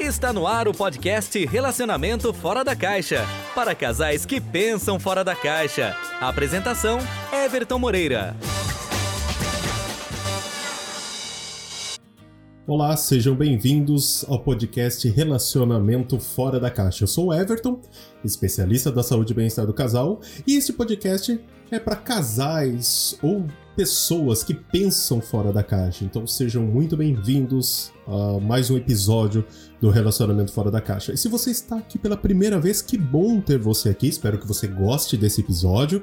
Está no ar o podcast Relacionamento Fora da Caixa para casais que pensam fora da caixa. Apresentação: Everton Moreira. Olá, sejam bem-vindos ao podcast Relacionamento Fora da Caixa. Eu sou o Everton, especialista da saúde e bem-estar do casal, e esse podcast é para casais ou pessoas que pensam fora da caixa. Então sejam muito bem-vindos a mais um episódio do Relacionamento Fora da Caixa. E se você está aqui pela primeira vez, que bom ter você aqui. Espero que você goste desse episódio.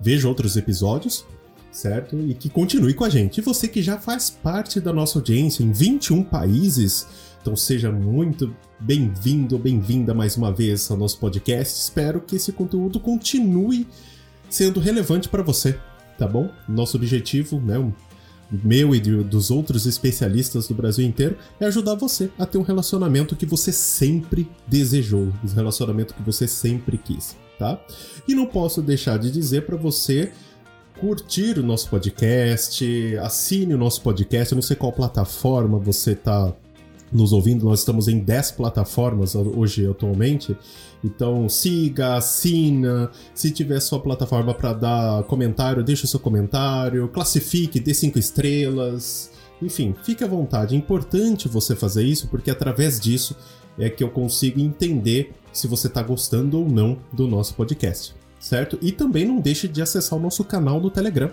Veja outros episódios, certo? E que continue com a gente. E você que já faz parte da nossa audiência em 21 países, então seja muito bem-vindo, bem-vinda mais uma vez ao nosso podcast. Espero que esse conteúdo continue sendo relevante para você tá bom? Nosso objetivo, né, meu e dos outros especialistas do Brasil inteiro, é ajudar você a ter um relacionamento que você sempre desejou, um relacionamento que você sempre quis, tá? E não posso deixar de dizer para você curtir o nosso podcast, assine o nosso podcast, eu não sei qual plataforma você tá nos ouvindo, nós estamos em 10 plataformas hoje atualmente. Então siga, assina. Se tiver sua plataforma para dar comentário, deixa o seu comentário, classifique, dê 5 estrelas. Enfim, fique à vontade. É importante você fazer isso porque através disso é que eu consigo entender se você está gostando ou não do nosso podcast, certo? E também não deixe de acessar o nosso canal no Telegram.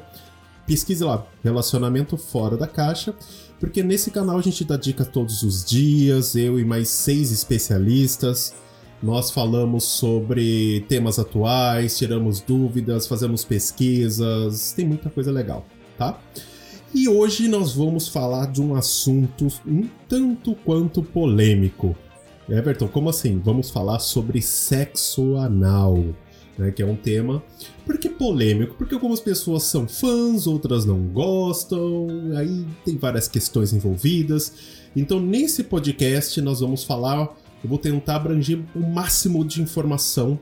Pesquise lá, Relacionamento Fora da Caixa porque nesse canal a gente dá dicas todos os dias, eu e mais seis especialistas. Nós falamos sobre temas atuais, tiramos dúvidas, fazemos pesquisas, tem muita coisa legal, tá? E hoje nós vamos falar de um assunto um tanto quanto polêmico. Everton, como assim? Vamos falar sobre sexo anal né, que é um tema. Por que polêmico? Porque algumas pessoas são fãs, outras não gostam, aí tem várias questões envolvidas. Então, nesse podcast, nós vamos falar, eu vou tentar abranger o máximo de informação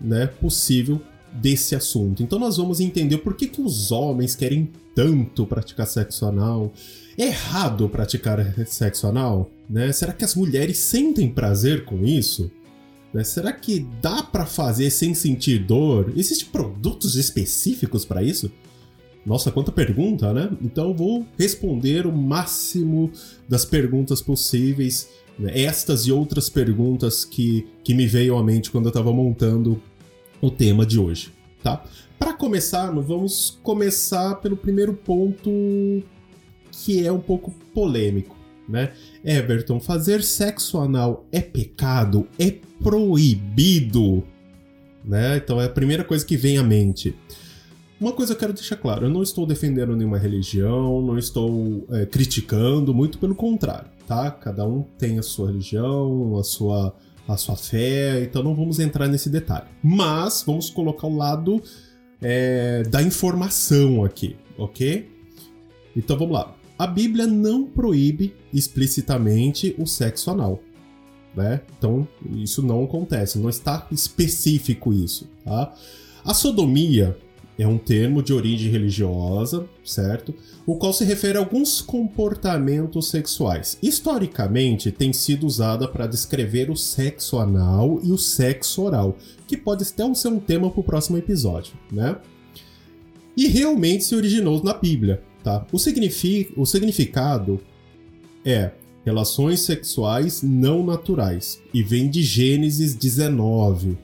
né, possível desse assunto. Então, nós vamos entender por que, que os homens querem tanto praticar sexo anal. É errado praticar sexo anal? Né? Será que as mulheres sentem prazer com isso? Né? Será que dá para fazer sem sentir dor? Existem produtos específicos para isso? Nossa, quanta pergunta, né? Então vou responder o máximo das perguntas possíveis, né? estas e outras perguntas que, que me veio à mente quando eu estava montando o tema de hoje, tá? Para começar, vamos começar pelo primeiro ponto que é um pouco polêmico, né? Everton, fazer sexo anal é pecado? É proibido? Né? Então é a primeira coisa que vem à mente. Uma coisa eu quero deixar claro: eu não estou defendendo nenhuma religião, não estou é, criticando, muito pelo contrário, tá? Cada um tem a sua religião, a sua, a sua fé, então não vamos entrar nesse detalhe. Mas vamos colocar o lado é, da informação aqui, ok? Então vamos lá a Bíblia não proíbe explicitamente o sexo anal. Né? Então, isso não acontece, não está específico isso. Tá? A sodomia é um termo de origem religiosa, certo? O qual se refere a alguns comportamentos sexuais. Historicamente, tem sido usada para descrever o sexo anal e o sexo oral, que pode até ser um tema para o próximo episódio, né? E realmente se originou na Bíblia, Tá? O, signific... o significado é relações sexuais não naturais e vem de Gênesis 19,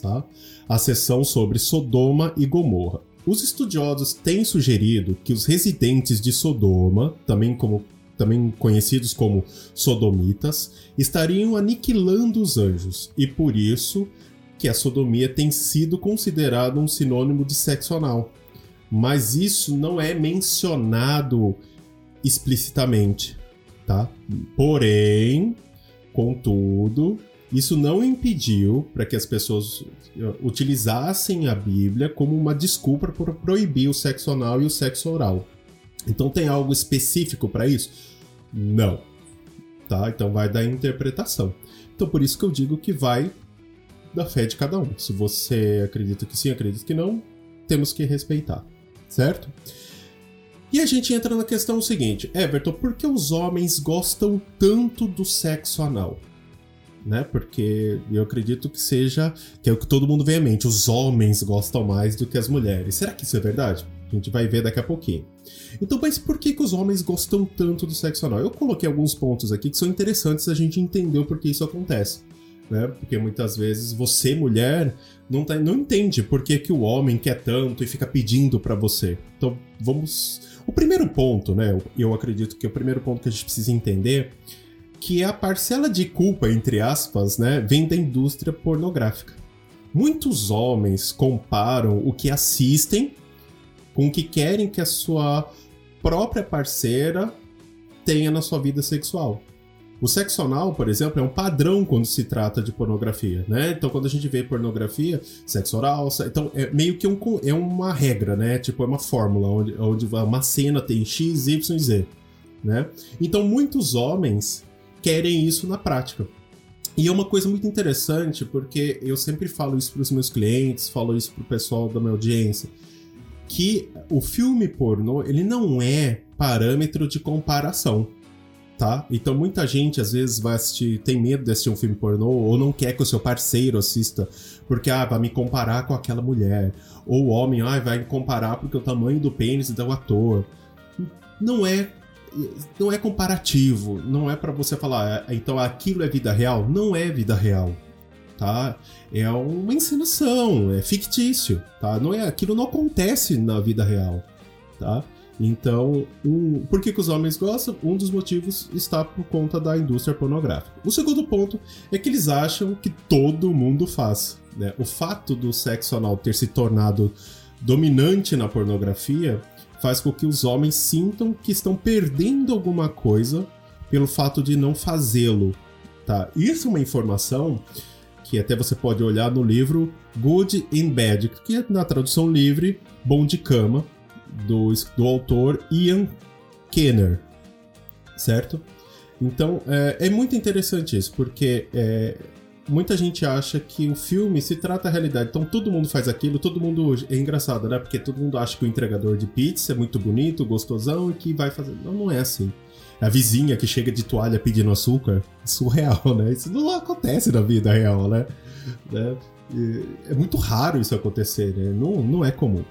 tá? a seção sobre Sodoma e Gomorra. Os estudiosos têm sugerido que os residentes de Sodoma, também, como, também conhecidos como sodomitas, estariam aniquilando os anjos e por isso que a sodomia tem sido considerada um sinônimo de sexo anal mas isso não é mencionado explicitamente, tá? Porém, contudo, isso não impediu para que as pessoas uh, utilizassem a Bíblia como uma desculpa para proibir o sexo anal e o sexo oral. Então tem algo específico para isso? Não. Tá? Então vai da interpretação. Então por isso que eu digo que vai da fé de cada um. Se você acredita que sim, acredita que não, temos que respeitar certo? E a gente entra na questão seguinte, Everton, por que os homens gostam tanto do sexo anal? né? Porque eu acredito que seja que é o que todo mundo vê à mente. Os homens gostam mais do que as mulheres. Será que isso é verdade? A gente vai ver daqui a pouquinho. Então, mas por que, que os homens gostam tanto do sexo anal? Eu coloquei alguns pontos aqui que são interessantes a gente entender o porquê isso acontece. Né? Porque muitas vezes você, mulher, não, tá, não entende por que, que o homem quer tanto e fica pedindo para você. Então, vamos. O primeiro ponto, né? Eu acredito que o primeiro ponto que a gente precisa entender que a parcela de culpa, entre aspas, né, vem da indústria pornográfica. Muitos homens comparam o que assistem com o que querem que a sua própria parceira tenha na sua vida sexual. O sexo anal, por exemplo, é um padrão quando se trata de pornografia, né? Então, quando a gente vê pornografia, sexo oral, então é meio que um, é uma regra, né? Tipo, é uma fórmula onde, onde uma cena tem X, Y e Z, né? Então, muitos homens querem isso na prática. E é uma coisa muito interessante, porque eu sempre falo isso para os meus clientes, falo isso para o pessoal da minha audiência que o filme pornô, ele não é parâmetro de comparação, tá? Então muita gente às vezes vai assistir, tem medo de assistir um filme pornô ou não quer que o seu parceiro assista, porque ah, vai me comparar com aquela mulher, ou o homem ah, vai me comparar porque o tamanho do pênis do ator. Não é não é comparativo, não é para você falar, ah, então aquilo é vida real, não é vida real tá? É uma encenação, é fictício, tá? Não é, aquilo não acontece na vida real, tá? Então, por que, que os homens gostam? Um dos motivos está por conta da indústria pornográfica. O segundo ponto é que eles acham que todo mundo faz. Né? O fato do sexo anal ter se tornado dominante na pornografia faz com que os homens sintam que estão perdendo alguma coisa pelo fato de não fazê-lo. Tá? Isso é uma informação que até você pode olhar no livro Good and Bad, que é na tradução livre, Bom de Cama, do, do autor Ian Kenner, certo? Então é, é muito interessante isso, porque é, muita gente acha que o filme se trata da realidade. Então todo mundo faz aquilo, todo mundo. É engraçado, né? Porque todo mundo acha que o entregador de pizza é muito bonito, gostosão e que vai fazer. Não, não é assim a vizinha que chega de toalha pedindo açúcar. Surreal, né? Isso não acontece na vida real, né? né? É muito raro isso acontecer, né? Não, não é comum.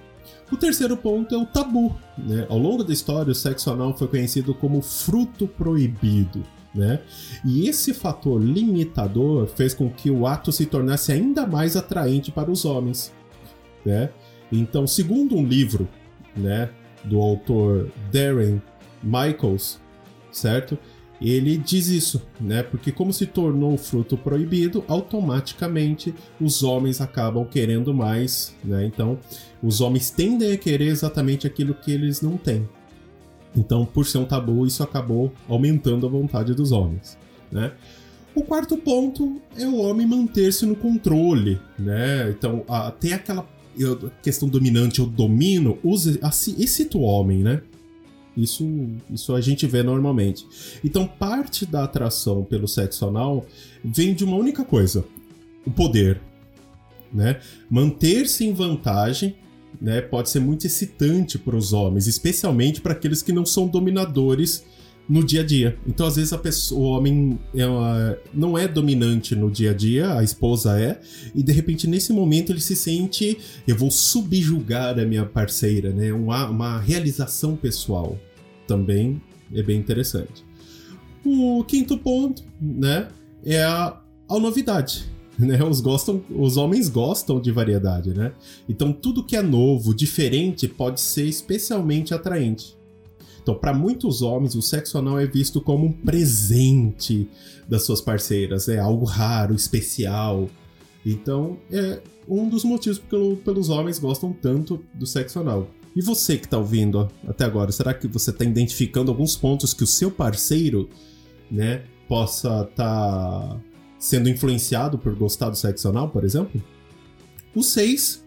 O terceiro ponto é o tabu. Né? Ao longo da história, o sexo anal foi conhecido como fruto proibido. Né? E esse fator limitador fez com que o ato se tornasse ainda mais atraente para os homens. Né? Então, segundo um livro né, do autor Darren Michaels, certo? Ele diz isso, né? Porque como se tornou fruto proibido, automaticamente os homens acabam querendo mais, né? Então, os homens tendem a querer exatamente aquilo que eles não têm. Então, por ser um tabu, isso acabou aumentando a vontade dos homens, né? O quarto ponto é o homem manter-se no controle, né? Então, até aquela questão dominante, eu domino, use, excita o homem, né? Isso, isso a gente vê normalmente. Então, parte da atração pelo sexo anal vem de uma única coisa: o poder. Né? Manter-se em vantagem né, pode ser muito excitante para os homens, especialmente para aqueles que não são dominadores no dia a dia. Então, às vezes, a pessoa, o homem é não é dominante no dia a dia, a esposa é, e de repente, nesse momento, ele se sente: eu vou subjugar a minha parceira, né? Uma, uma realização pessoal também é bem interessante. O quinto ponto, né, é a, a novidade. Né? Os, gostam, os homens gostam de variedade, né? Então tudo que é novo, diferente, pode ser especialmente atraente. Então, para muitos homens, o sexo anal é visto como um presente das suas parceiras, é algo raro, especial. Então, é um dos motivos pelo, pelos homens gostam tanto do sexo anal. E você que está ouvindo até agora, será que você está identificando alguns pontos que o seu parceiro, né, possa estar tá sendo influenciado por gostar do sexo anal, por exemplo? O 6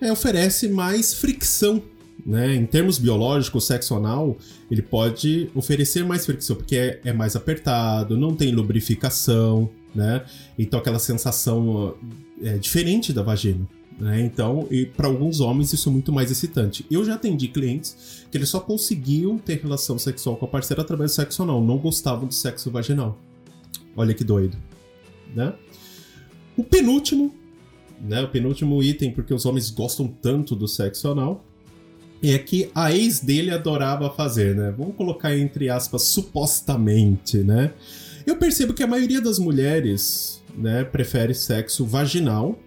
é, oferece mais fricção né? Em termos biológicos, o sexo anal ele pode oferecer mais fricção, porque é, é, mais apertado, não tem lubrificação, né? Então aquela sensação é diferente da vagina. Né? Então, para alguns homens isso é muito mais excitante. Eu já atendi clientes que eles só conseguiam ter relação sexual com a parceira através do sexo anal, não gostavam do sexo vaginal. Olha que doido. né? O penúltimo, né? O penúltimo item, porque os homens gostam tanto do sexo anal, é que a ex dele adorava fazer, né? Vamos colocar entre aspas, supostamente, né? Eu percebo que a maioria das mulheres, né, prefere sexo vaginal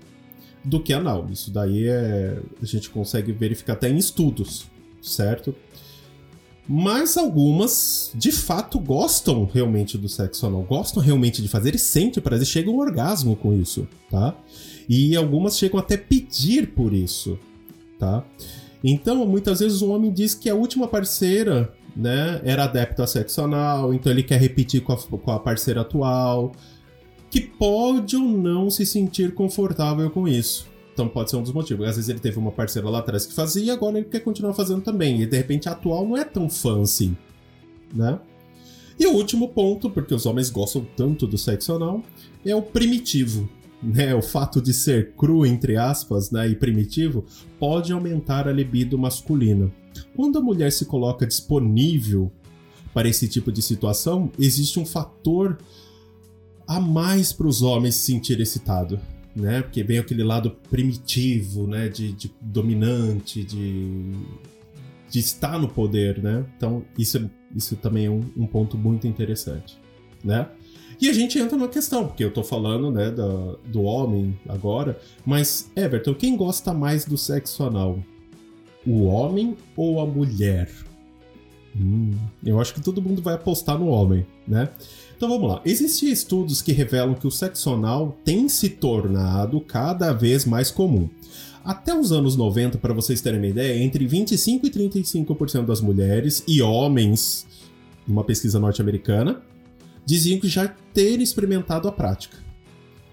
do que anal. Isso daí é a gente consegue verificar até em estudos, certo? Mas algumas, de fato, gostam realmente do sexo anal, gostam realmente de fazer e sentem prazer, chegam ao orgasmo com isso, tá? E algumas chegam até pedir por isso, tá? Então, muitas vezes o homem diz que a última parceira, né, era adepta sexo anal, então ele quer repetir com a, com a parceira atual, que pode ou não se sentir confortável com isso. Então pode ser um dos motivos. Às vezes ele teve uma parceira lá atrás que fazia e agora ele quer continuar fazendo também. E de repente a atual não é tão fã assim, né? E o último ponto, porque os homens gostam tanto do sexo anal, é o primitivo. Né, o fato de ser cru, entre aspas, né, e primitivo, pode aumentar a libido masculina. Quando a mulher se coloca disponível para esse tipo de situação, existe um fator a mais para os homens se sentir excitado né? Porque vem aquele lado primitivo, né? De, de dominante, de, de estar no poder, né? Então isso, isso também é um, um, ponto muito interessante, né? E a gente entra numa questão, porque eu tô falando, né, do, do homem agora, mas, Everton, quem gosta mais do sexo anal? O homem ou a mulher? Hum, eu acho que todo mundo vai apostar no homem, né? Então vamos lá. Existem estudos que revelam que o sexo anal tem se tornado cada vez mais comum. Até os anos 90, para vocês terem uma ideia, entre 25 e 35% das mulheres e homens, numa pesquisa norte-americana, diziam que já terem experimentado a prática.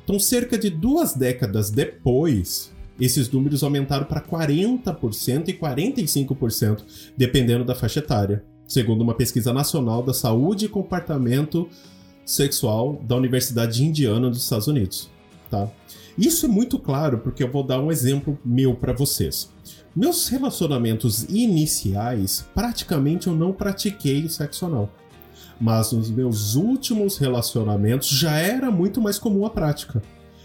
Então, cerca de duas décadas depois, esses números aumentaram para 40% e 45%, dependendo da faixa etária, segundo uma pesquisa nacional da saúde e comportamento sexual da Universidade de Indiana dos Estados Unidos, tá? Isso é muito claro porque eu vou dar um exemplo meu para vocês. Meus relacionamentos iniciais, praticamente eu não pratiquei o sexo anal. Mas nos meus últimos relacionamentos já era muito mais comum a prática.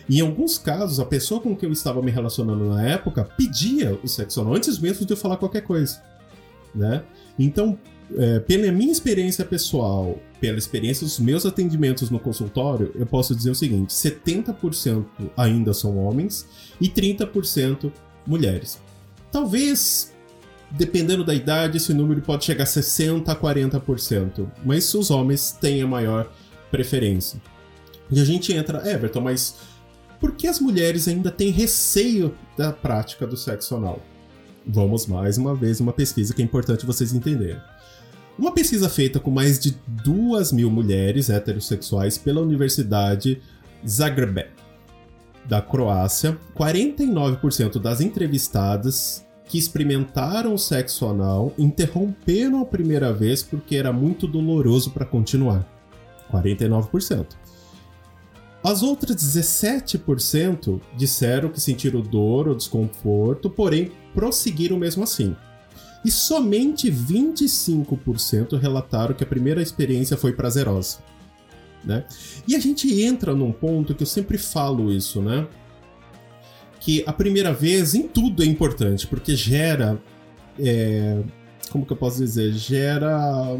Em alguns casos, a pessoa com quem eu estava me relacionando na época pedia o sexo anal antes mesmo de eu falar qualquer coisa, né? Então, é, pela minha experiência pessoal, pela experiência dos meus atendimentos no consultório, eu posso dizer o seguinte: 70% ainda são homens e 30% mulheres. Talvez, dependendo da idade, esse número pode chegar a 60% a 40%, mas os homens têm a maior preferência. E a gente entra, Everton, mas por que as mulheres ainda têm receio da prática do sexo anal? Vamos mais uma vez uma pesquisa que é importante vocês entenderem. Uma pesquisa feita com mais de duas mil mulheres heterossexuais pela Universidade Zagreb, da Croácia, 49% das entrevistadas que experimentaram sexo anal interromperam a primeira vez porque era muito doloroso para continuar. 49%. As outras 17% disseram que sentiram dor ou desconforto, porém prosseguiram mesmo assim e somente 25% relataram que a primeira experiência foi prazerosa. Né? E a gente entra num ponto que eu sempre falo isso, né? Que a primeira vez em tudo é importante, porque gera. É, como que eu posso dizer? Gera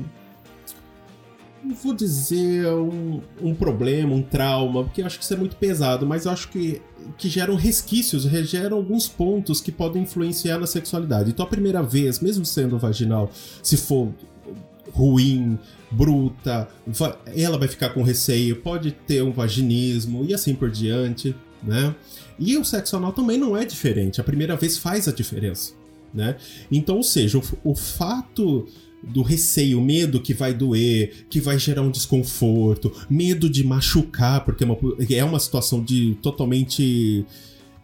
não vou dizer um, um, problema, um trauma, porque eu acho que isso é muito pesado, mas eu acho que, que geram resquícios, geram alguns pontos que podem influenciar na sexualidade. Então, a primeira vez, mesmo sendo vaginal, se for ruim, bruta, ela vai ficar com receio, pode ter um vaginismo e assim por diante, né? E o sexo anal também não é diferente, a primeira vez faz a diferença, né? Então, ou seja, o, o fato do receio, medo que vai doer, que vai gerar um desconforto, medo de machucar, porque é uma, é uma situação de totalmente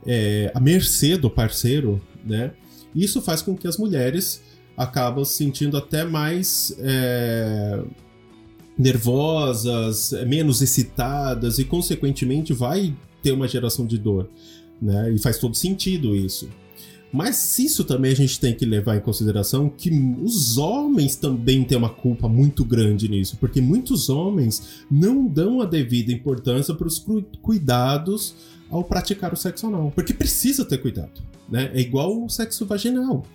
é, à mercê do parceiro, né? Isso faz com que as mulheres acabam se sentindo até mais é, nervosas, menos excitadas e, consequentemente, vai ter uma geração de dor, né? E faz todo sentido isso. Mas isso também a gente tem que levar em consideração que os homens também têm uma culpa muito grande nisso, porque muitos homens não dão a devida importância para os cuidados ao praticar o sexo anal, porque precisa ter cuidado, né? É igual o sexo vaginal.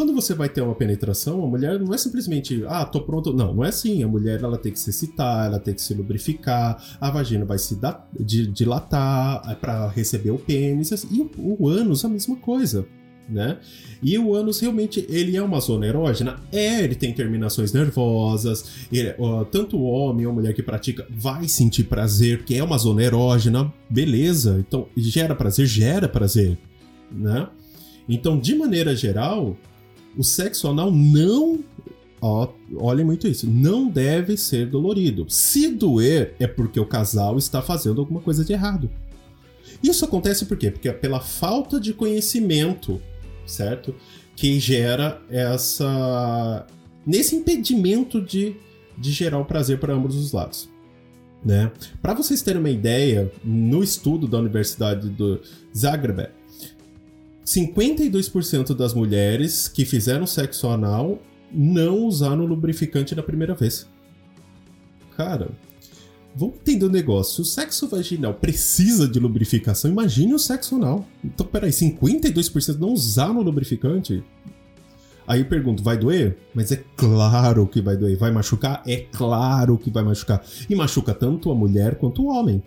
Quando você vai ter uma penetração, a mulher não é simplesmente, ah, tô pronto. Não, não é assim. A mulher ela tem que se excitar, ela tem que se lubrificar, a vagina vai se dilatar é para receber o pênis. E o, o ânus, a mesma coisa. Né? E o ânus realmente ele é uma zona erógena? É, ele tem terminações nervosas. Ele, tanto o homem ou a mulher que pratica vai sentir prazer, porque é uma zona erógena, beleza. Então, gera prazer, gera prazer, né? Então, de maneira geral, o sexo anal não. Ó, olhem muito isso. Não deve ser dolorido. Se doer, é porque o casal está fazendo alguma coisa de errado. Isso acontece por quê? Porque é pela falta de conhecimento, certo? Que gera essa. nesse impedimento de, de gerar o prazer para ambos os lados. Né? Para vocês terem uma ideia, no estudo da Universidade do Zagreb, 52% das mulheres que fizeram sexo anal não usaram lubrificante na primeira vez. Cara, vamos entender o negócio. Se o sexo vaginal precisa de lubrificação, imagine o sexo anal. Então, peraí, 52% não usaram lubrificante? Aí eu pergunto, vai doer? Mas é claro que vai doer. Vai machucar? É claro que vai machucar. E machuca tanto a mulher quanto o homem.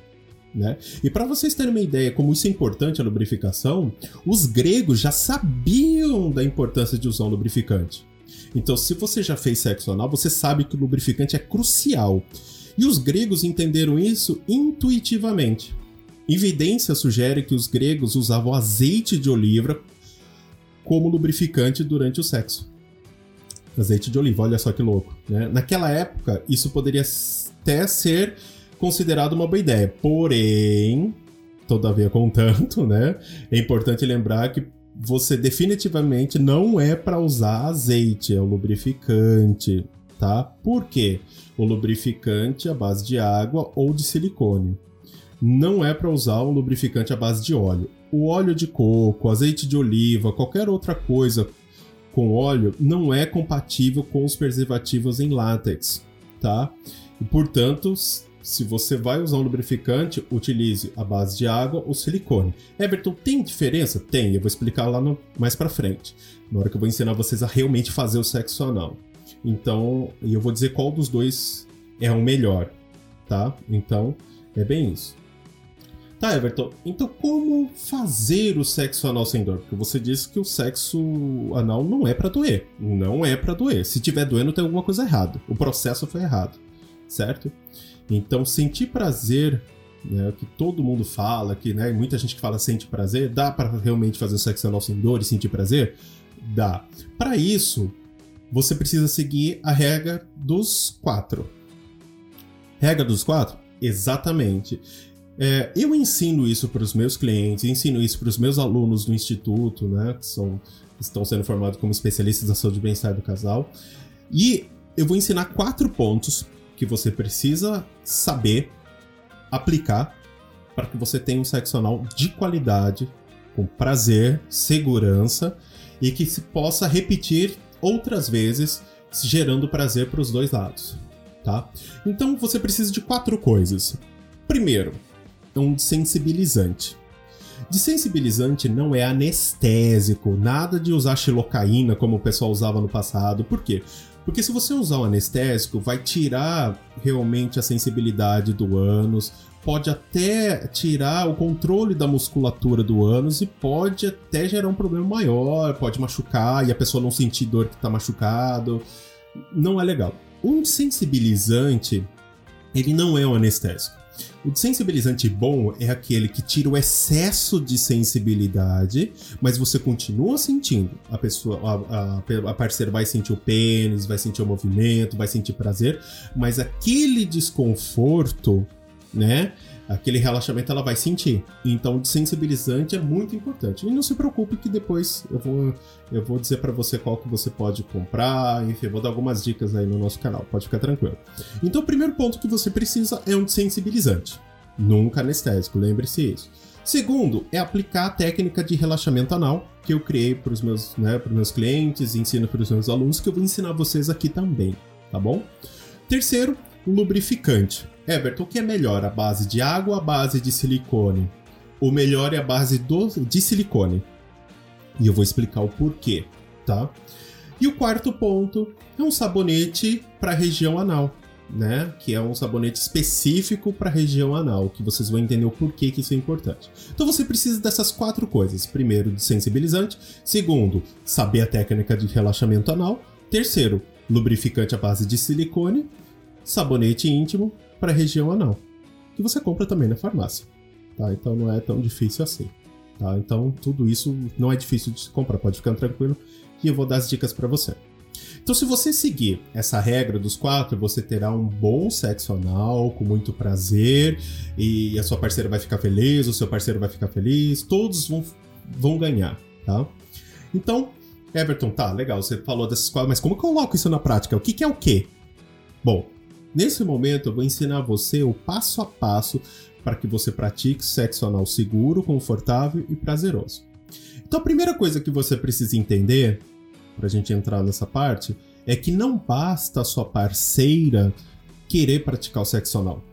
Né? E para vocês terem uma ideia como isso é importante a lubrificação, os gregos já sabiam da importância de usar um lubrificante. Então, se você já fez sexo anal, você sabe que o lubrificante é crucial. E os gregos entenderam isso intuitivamente. Evidência sugere que os gregos usavam azeite de oliva como lubrificante durante o sexo. Azeite de oliva, olha só que louco. Né? Naquela época, isso poderia até ser considerado uma boa ideia. Porém, todavia, contanto, né? É importante lembrar que você definitivamente não é para usar azeite, é o lubrificante, tá? Por quê? O lubrificante à base de água ou de silicone. Não é para usar o lubrificante à base de óleo. O óleo de coco, azeite de oliva, qualquer outra coisa com óleo não é compatível com os preservativos em látex, tá? E portanto, se você vai usar um lubrificante, utilize a base de água ou silicone. Everton, tem diferença? Tem, eu vou explicar lá no, mais pra frente. Na hora que eu vou ensinar vocês a realmente fazer o sexo anal. Então, eu vou dizer qual dos dois é o melhor, tá? Então, é bem isso. Tá, Everton, então como fazer o sexo anal sem dor? Porque você disse que o sexo anal não é para doer. Não é para doer. Se tiver doendo, tem alguma coisa errada. O processo foi errado, certo? Então, sentir prazer, né, que todo mundo fala, que né, muita gente que fala sente prazer, dá para realmente fazer sexo anal sem dor e sentir prazer? Dá. Para isso, você precisa seguir a regra dos quatro. Regra dos quatro? Exatamente. É, eu ensino isso para os meus clientes, ensino isso para os meus alunos do instituto, né, que são, estão sendo formados como especialistas da saúde e bem-estar do casal. E eu vou ensinar quatro pontos que você precisa saber aplicar para que você tenha um sexo anal de qualidade, com prazer, segurança e que se possa repetir outras vezes, gerando prazer para os dois lados, tá? Então você precisa de quatro coisas. Primeiro, um sensibilizante. Desensibilizante não é anestésico, nada de usar xilocaína como o pessoal usava no passado. Por quê? Porque se você usar o anestésico, vai tirar realmente a sensibilidade do ânus, pode até tirar o controle da musculatura do ânus e pode até gerar um problema maior, pode machucar e a pessoa não sentir dor que está machucado. Não é legal. Um sensibilizante, ele não é um anestésico. O sensibilizante bom é aquele que tira o excesso de sensibilidade, mas você continua sentindo. A pessoa, a, a, a parceira vai sentir o pênis, vai sentir o movimento, vai sentir prazer, mas aquele desconforto, né? Aquele relaxamento ela vai sentir. Então, o desensibilizante é muito importante. E não se preocupe que depois eu vou, eu vou dizer para você qual que você pode comprar, enfim, vou dar algumas dicas aí no nosso canal, pode ficar tranquilo. Então, o primeiro ponto que você precisa é um desensibilizante. Nunca anestésico, lembre-se isso. Segundo, é aplicar a técnica de relaxamento anal que eu criei para os meus, né, meus clientes, ensino para os meus alunos, que eu vou ensinar vocês aqui também, tá bom? Terceiro, lubrificante. Everton, o que é melhor, a base de água ou a base de silicone? O melhor é a base do, de silicone. E eu vou explicar o porquê, tá? E o quarto ponto é um sabonete para a região anal, né? Que é um sabonete específico para a região anal, que vocês vão entender o porquê que isso é importante. Então você precisa dessas quatro coisas: primeiro, de sensibilizante, segundo, saber a técnica de relaxamento anal, terceiro, lubrificante à base de silicone, sabonete íntimo para região anal, que você compra também na farmácia, tá? Então não é tão difícil assim. Tá? Então, tudo isso não é difícil de comprar, pode ficar tranquilo e eu vou dar as dicas para você. Então, se você seguir essa regra dos quatro, você terá um bom sexo anal, com muito prazer, e a sua parceira vai ficar feliz, o seu parceiro vai ficar feliz, todos vão, vão ganhar, tá? Então, Everton, tá, legal, você falou desses quatro, mas como eu coloco isso na prática? O que, que é o quê? Bom, nesse momento eu vou ensinar você o passo a passo para que você pratique sexo anal seguro, confortável e prazeroso. Então, a primeira coisa que você precisa entender para a gente entrar nessa parte, é que não basta a sua parceira querer praticar o sexo anal.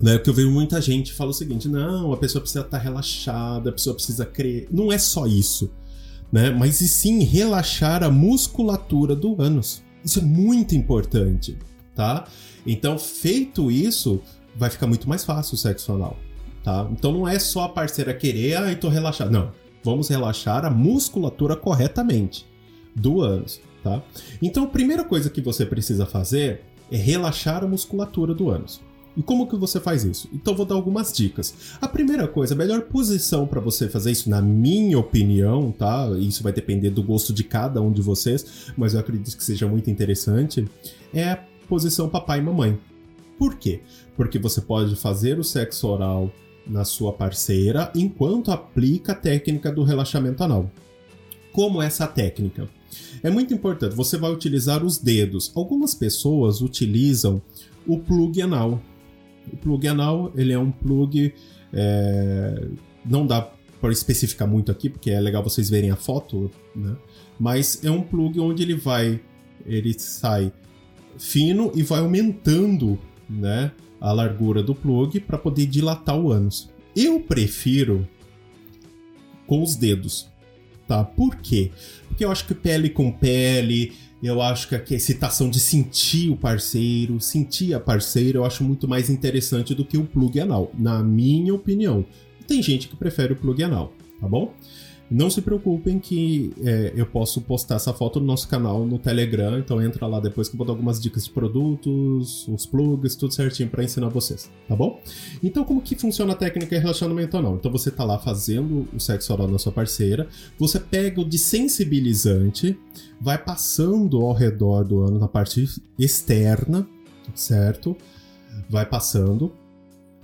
Né? Que eu vejo muita gente fala o seguinte: não, a pessoa precisa estar relaxada, a pessoa precisa crer. Não é só isso, né? Mas e sim relaxar a musculatura do ânus. Isso é muito importante, tá? Então, feito isso, vai ficar muito mais fácil o sexo anal, tá? Então não é só a parceira querer, ah, eu tô relaxado. Não, vamos relaxar a musculatura corretamente do ânus, tá? Então a primeira coisa que você precisa fazer é relaxar a musculatura do ânus. E como que você faz isso? Então vou dar algumas dicas. A primeira coisa, a melhor posição para você fazer isso, na minha opinião, tá? Isso vai depender do gosto de cada um de vocês, mas eu acredito que seja muito interessante, é posição papai e mamãe. Por quê? Porque você pode fazer o sexo oral na sua parceira enquanto aplica a técnica do relaxamento anal. Como essa técnica? É muito importante, você vai utilizar os dedos. Algumas pessoas utilizam o plug anal. O plug anal, ele é um plug. É... Não dá para especificar muito aqui, porque é legal vocês verem a foto, né? Mas é um plug onde ele vai. Ele sai fino e vai aumentando, né? A largura do plug para poder dilatar o ânus. Eu prefiro com os dedos tá? Por quê? Porque eu acho que pele com pele, eu acho que a excitação de sentir o parceiro, sentir a parceira, eu acho muito mais interessante do que o plug anal, na minha opinião. Tem gente que prefere o plug anal, tá bom? Não se preocupem que é, eu posso postar essa foto no nosso canal no Telegram, então entra lá depois que eu vou dar algumas dicas de produtos, os plugs, tudo certinho para ensinar vocês, tá bom? Então como que funciona a técnica de relacionamento anal? Então você tá lá fazendo o sexo oral na sua parceira, você pega o desensibilizante, vai passando ao redor do ano na parte externa, certo? Vai passando,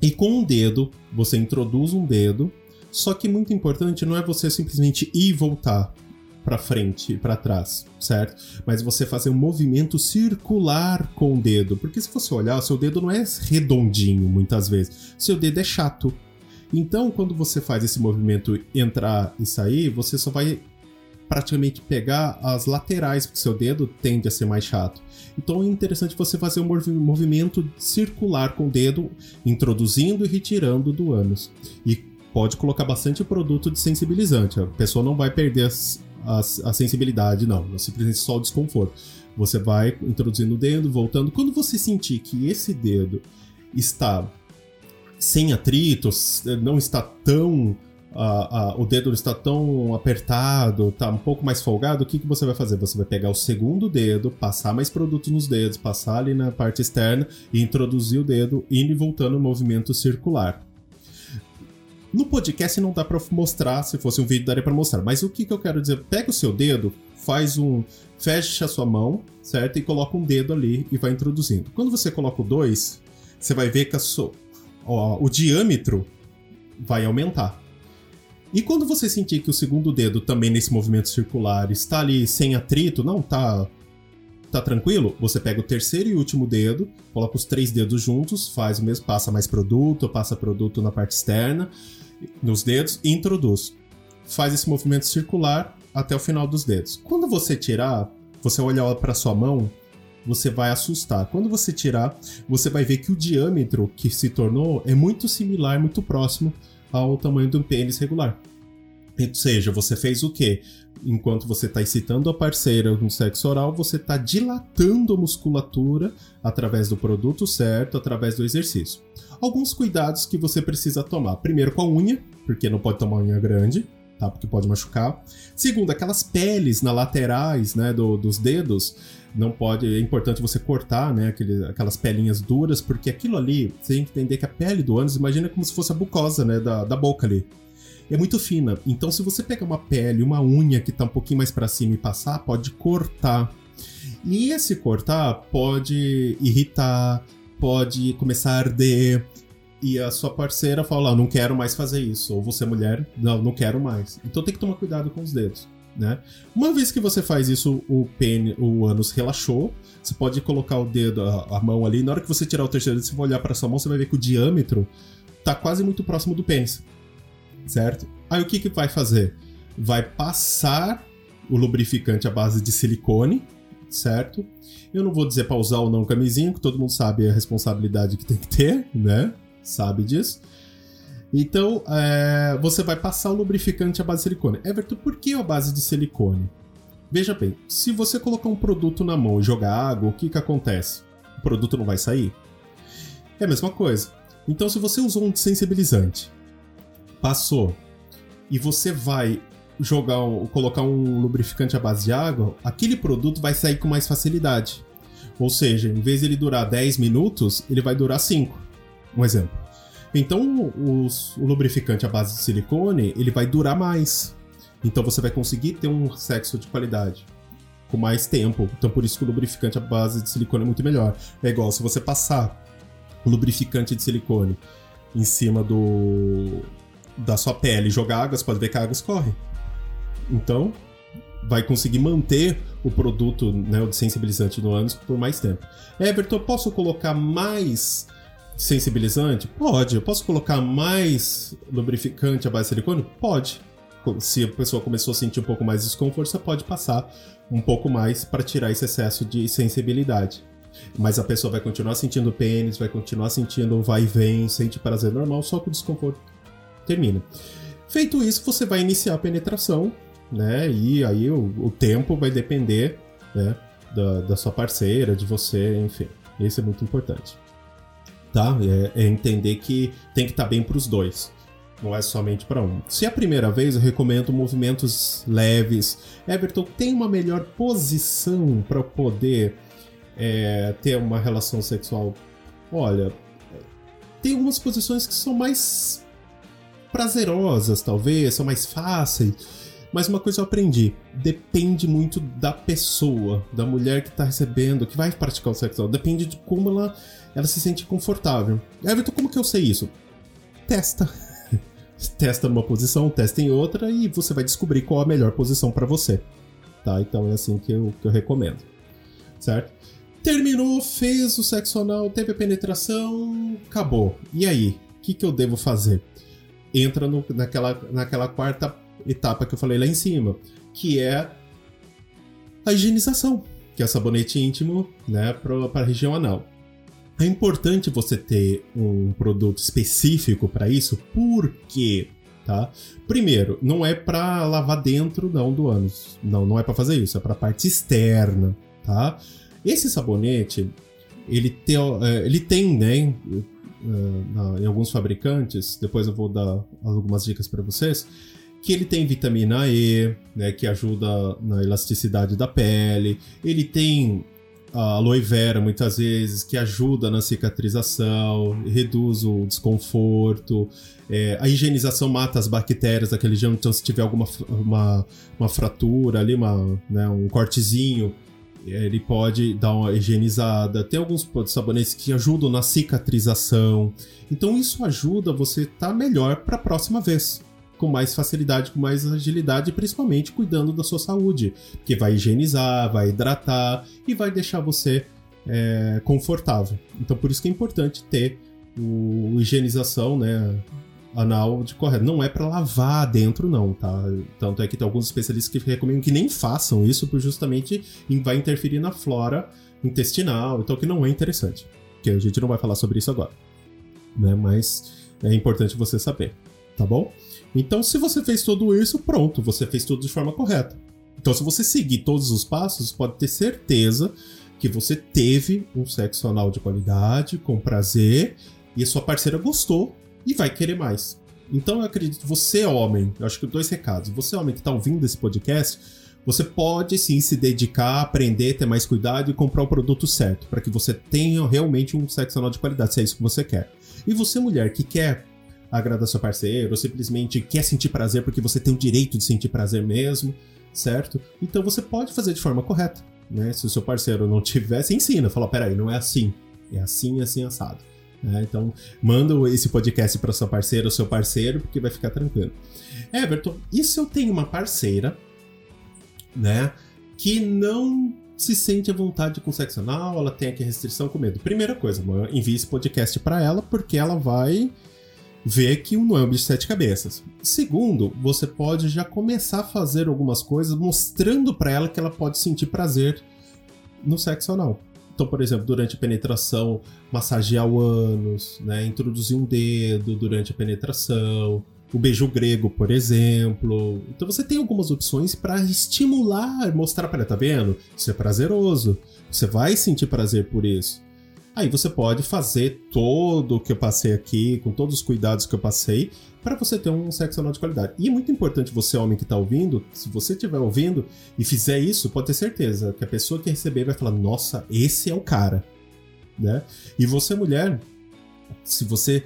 e com um dedo, você introduz um dedo só que muito importante não é você simplesmente ir e voltar para frente e para trás, certo? Mas você fazer um movimento circular com o dedo, porque se você olhar, seu dedo não é redondinho muitas vezes, seu dedo é chato. Então, quando você faz esse movimento entrar e sair, você só vai praticamente pegar as laterais, porque seu dedo tende a ser mais chato. Então é interessante você fazer um movimento circular com o dedo, introduzindo e retirando do ânus. E pode colocar bastante produto de sensibilizante. A pessoa não vai perder a, sensibilidade, não. É simplesmente só o desconforto. Você vai introduzindo o dedo, voltando. Quando você sentir que esse dedo está sem atritos, não está tão. o dedo está tão apertado, está um pouco mais folgado, o que, que você vai fazer? Você vai pegar o segundo dedo, passar mais produto nos dedos, passar ali na parte externa e introduzir o dedo, indo e voltando no movimento circular. No podcast não dá para mostrar, se fosse um vídeo daria para mostrar. Mas o que, que eu quero dizer? Pega o seu dedo, faz um. Fecha a sua mão, certo? E coloca um dedo ali e vai introduzindo. Quando você coloca o dois, você vai ver que. Ó, o diâmetro vai aumentar. E quando você sentir que o segundo dedo também nesse movimento circular está ali sem atrito, não tá tá tranquilo, você pega o terceiro e último dedo, coloca os três dedos juntos, faz o mesmo, passa mais produto, passa produto na parte externa nos dedos e introduz. Faz esse movimento circular até o final dos dedos. Quando você tirar, você olhar para sua mão, você vai assustar. Quando você tirar, você vai ver que o diâmetro que se tornou é muito similar, muito próximo ao tamanho do pênis regular. Ou seja, você fez o quê? Enquanto você está excitando a parceira no sexo oral, você está dilatando a musculatura através do produto certo, através do exercício. Alguns cuidados que você precisa tomar. Primeiro com a unha, porque não pode tomar unha grande, tá? Porque pode machucar. Segundo, aquelas peles na laterais, né, do, dos dedos, não pode. É importante você cortar, né, aquele, aquelas pelinhas duras, porque aquilo ali, você tem que entender que a pele do ânus, imagina como se fosse a mucosa, né, da, da boca ali é muito fina. Então, se você pegar uma pele, uma unha que tá um pouquinho mais para cima e passar, pode cortar. E esse cortar pode irritar, pode começar a arder. E a sua parceira fala: não quero mais fazer isso. Ou você, mulher, não, não quero mais. Então tem que tomar cuidado com os dedos. Né? Uma vez que você faz isso, o pênis, o ânus relaxou. Você pode colocar o dedo, a, a, mão ali. Na hora que você tirar o terceiro dedo, você vai olhar para sua mão, você vai ver que o diâmetro tá quase muito próximo do pênis certo? Aí o que, que vai fazer? Vai passar o lubrificante à base de silicone, certo? Eu não vou dizer para usar ou não camisinha, que todo mundo sabe a responsabilidade que tem que ter, né? Sabe disso. Então, é, você vai passar o lubrificante à base de silicone. Everton, por que a base de silicone? Veja bem, se você colocar um produto na mão e jogar água, o que, que acontece? O produto não vai sair? É a mesma coisa. Então, se você usou um sensibilizante passou e você vai jogar colocar um lubrificante à base de água, aquele produto vai sair com mais facilidade. Ou seja, em vez de ele durar 10 minutos, ele vai durar 5. Um exemplo. Então, os, o lubrificante à base de silicone, ele vai durar mais. Então você vai conseguir ter um sexo de qualidade com mais tempo. Então por isso que o lubrificante à base de silicone é muito melhor. É igual se você passar o lubrificante de silicone em cima do da sua pele jogar água, você pode ver que a água escorre. Então, vai conseguir manter o produto, né, o sensibilizante no ânus por mais tempo. Everton, posso colocar mais sensibilizante? Pode. Eu posso colocar mais lubrificante à base de silicone? Pode. Se a pessoa começou a sentir um pouco mais de desconforto, você pode passar um pouco mais para tirar esse excesso de sensibilidade. Mas a pessoa vai continuar sentindo pênis, vai continuar sentindo vai e vem, sente prazer normal, só com desconforto termina. Feito isso, você vai iniciar a penetração, né? E aí o, o tempo vai depender né, da, da, sua parceira, de você, enfim. Isso é muito importante. Tá? É, é entender que tem que estar tá bem para os dois. Não é somente para um. Se é a primeira vez, eu recomendo movimentos leves. Everton, tem uma melhor posição para poder é, ter uma relação sexual? Olha, tem algumas posições que são mais prazerosas, talvez, são mais fáceis. Mas uma coisa eu aprendi: depende muito da pessoa, da mulher que tá recebendo, que vai praticar o sexo. Depende de como ela, ela se sente confortável. Everton, como que eu sei isso? Testa. testa numa posição, testa em outra e você vai descobrir qual a melhor posição para você. Tá? Então é assim que eu, que eu recomendo. Certo? Terminou, fez o sexo anal, teve a penetração, acabou. E aí? O que, que eu devo fazer? Entra no, naquela, naquela quarta etapa que eu falei lá em cima, que é a higienização, que é sabonete íntimo né, para a região anal. É importante você ter um produto específico para isso, porque, tá? Primeiro, não é para lavar dentro não do ânus, não, não é para fazer isso, é para parte externa, tá? Esse sabonete, ele tem, é, ele tem, né? Uh, na, em alguns fabricantes, depois eu vou dar algumas dicas para vocês, que ele tem vitamina E, né, que ajuda na elasticidade da pele. Ele tem a aloe vera, muitas vezes, que ajuda na cicatrização, reduz o desconforto. É, a higienização mata as bactérias daquele gênero, então se tiver alguma uma, uma fratura ali, uma, né, um cortezinho, ele pode dar uma higienizada. Tem alguns sabonetes que ajudam na cicatrização. Então isso ajuda você estar tá melhor para a próxima vez. Com mais facilidade, com mais agilidade, principalmente cuidando da sua saúde. Que vai higienizar, vai hidratar e vai deixar você é, confortável. Então por isso que é importante ter o higienização, né? Anal de correto. Não é para lavar dentro, não, tá? Tanto é que tem alguns especialistas que recomendam que nem façam isso, por justamente vai interferir na flora intestinal, então que não é interessante. Que a gente não vai falar sobre isso agora, né? Mas é importante você saber, tá bom? Então, se você fez tudo isso, pronto, você fez tudo de forma correta. Então, se você seguir todos os passos, pode ter certeza que você teve um sexo anal de qualidade, com prazer, e a sua parceira gostou e vai querer mais. Então, eu acredito, você homem, eu acho que dois recados. Você homem que está ouvindo esse podcast, você pode sim se dedicar, aprender, ter mais cuidado e comprar o produto certo, para que você tenha realmente um sexo anal de qualidade, se é isso que você quer. E você, mulher, que quer agradar seu parceiro, ou simplesmente quer sentir prazer porque você tem o direito de sentir prazer mesmo, certo? Então você pode fazer de forma correta, né? Se o seu parceiro não tivesse, ensina, fala, peraí, não é assim, é assim, assim, assado. Né? Então, manda esse podcast para sua parceira ou seu parceiro, porque vai ficar tranquilo. Everton, e se eu tenho uma parceira, né, que não se sente à vontade com sexo anal, ela tem aqui restrição com medo? Primeira coisa, envie esse podcast para ela, porque ela vai vê que não é um bicho de sete cabeças. Segundo, você pode já começar a fazer algumas coisas mostrando para ela que ela pode sentir prazer no sexo anal. Então, por exemplo, durante a penetração, massagear o ânus, né? introduzir um dedo durante a penetração, o beijo grego, por exemplo. Então você tem algumas opções para estimular, mostrar para tá vendo? Isso é prazeroso. Você vai sentir prazer por isso. Aí você pode fazer todo o que eu passei aqui, com todos os cuidados que eu passei, para você ter um sexo anal de qualidade. E é muito importante você, homem que está ouvindo, se você estiver ouvindo e fizer isso, pode ter certeza que a pessoa que receber vai falar: Nossa, esse é o cara. Né? E você, mulher, se você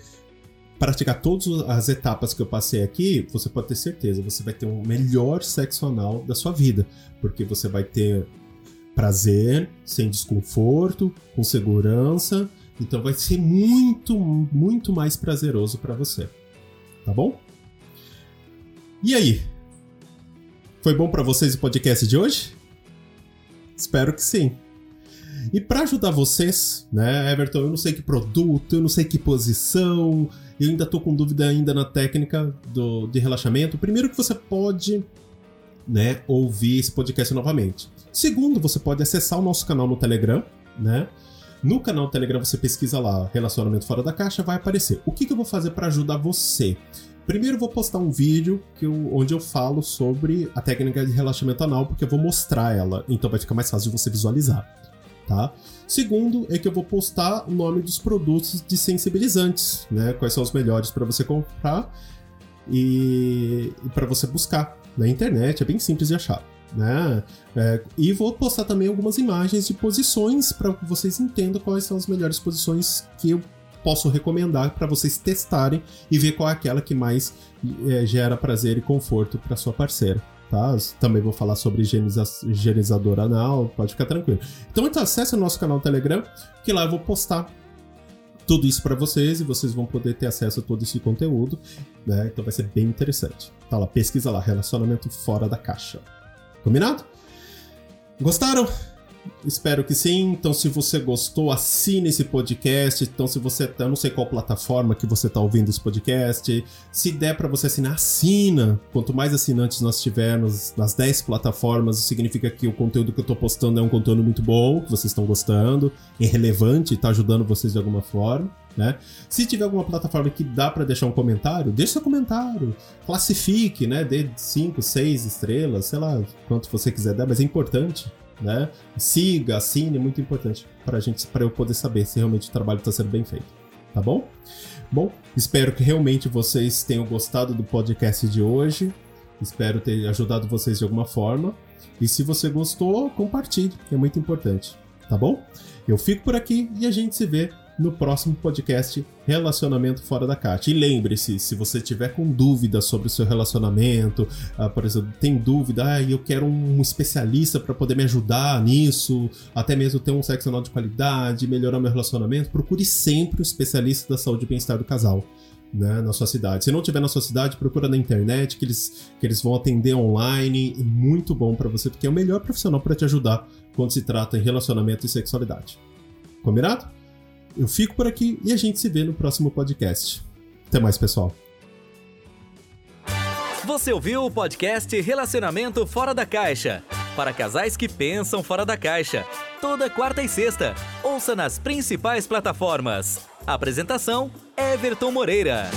praticar todas as etapas que eu passei aqui, você pode ter certeza, você vai ter um melhor sexo anal da sua vida, porque você vai ter prazer, sem desconforto, com segurança. Então vai ser muito, muito mais prazeroso para você. Tá bom? E aí? Foi bom para vocês o podcast de hoje? Espero que sim. E para ajudar vocês, né, Everton, eu não sei que produto, eu não sei que posição, eu ainda tô com dúvida ainda na técnica do, de relaxamento. Primeiro que você pode, né, ouvir esse podcast novamente. Segundo, você pode acessar o nosso canal no Telegram, né? No canal do Telegram você pesquisa lá relacionamento fora da caixa, vai aparecer. O que, que eu vou fazer para ajudar você? Primeiro eu vou postar um vídeo eu, onde eu falo sobre a técnica de relaxamento anal, porque eu vou mostrar ela, então vai ficar mais fácil de você visualizar, tá? Segundo é que eu vou postar o nome dos produtos de sensibilizantes, né? Quais são os melhores para você comprar e, e para você buscar na internet, é bem simples de achar né? É, e vou postar também algumas imagens de posições para que vocês entendam quais são as melhores posições que eu posso recomendar para vocês testarem e ver qual é aquela que mais é, gera prazer e conforto para sua parceira. Tá? Também vou falar sobre higieniza higienizador anal, pode ficar tranquilo. Então, então acesse o nosso canal Telegram, que lá eu vou postar tudo isso para vocês e vocês vão poder ter acesso a todo esse conteúdo, né? Então vai ser bem interessante. Tá lá, pesquisa lá, relacionamento fora da caixa. Combinado? Gostaram? Espero que sim. Então, se você gostou, assine esse podcast. Então, se você tá, eu não sei qual plataforma que você está ouvindo esse podcast, se der para você assinar, assina. Quanto mais assinantes nós tivermos nas 10 plataformas, significa que o conteúdo que eu estou postando é um conteúdo muito bom, que vocês estão gostando, é relevante, está ajudando vocês de alguma forma. Né? Se tiver alguma plataforma que dá para deixar um comentário, deixe seu comentário, classifique, né? Dê 5, 6 estrelas, sei lá, quanto você quiser dar, mas é importante, né? Siga, assine, é muito importante para gente, para eu poder saber se realmente o trabalho está sendo bem feito, tá bom? Bom, espero que realmente vocês tenham gostado do podcast de hoje. Espero ter ajudado vocês de alguma forma. E se você gostou, compartilhe, é muito importante, tá bom? Eu fico por aqui e a gente se vê no próximo podcast Relacionamento Fora da Caixa. E lembre-se, se você tiver com dúvidas sobre o seu relacionamento, uh, por exemplo, tem dúvida, ah, eu quero um especialista para poder me ajudar nisso, até mesmo ter um sexo anal de qualidade, melhorar meu relacionamento, procure sempre o especialista da saúde e bem-estar do casal. Né, na sua cidade. Se não tiver na sua cidade, procura na internet que eles, que eles vão atender online. Muito bom para você, porque é o melhor profissional para te ajudar quando se trata em relacionamento e sexualidade. Combinado? Eu fico por aqui e a gente se vê no próximo podcast. Até mais, pessoal. Você ouviu o podcast Relacionamento Fora da Caixa? Para casais que pensam fora da caixa. Toda quarta e sexta. Ouça nas principais plataformas. Apresentação: Everton Moreira.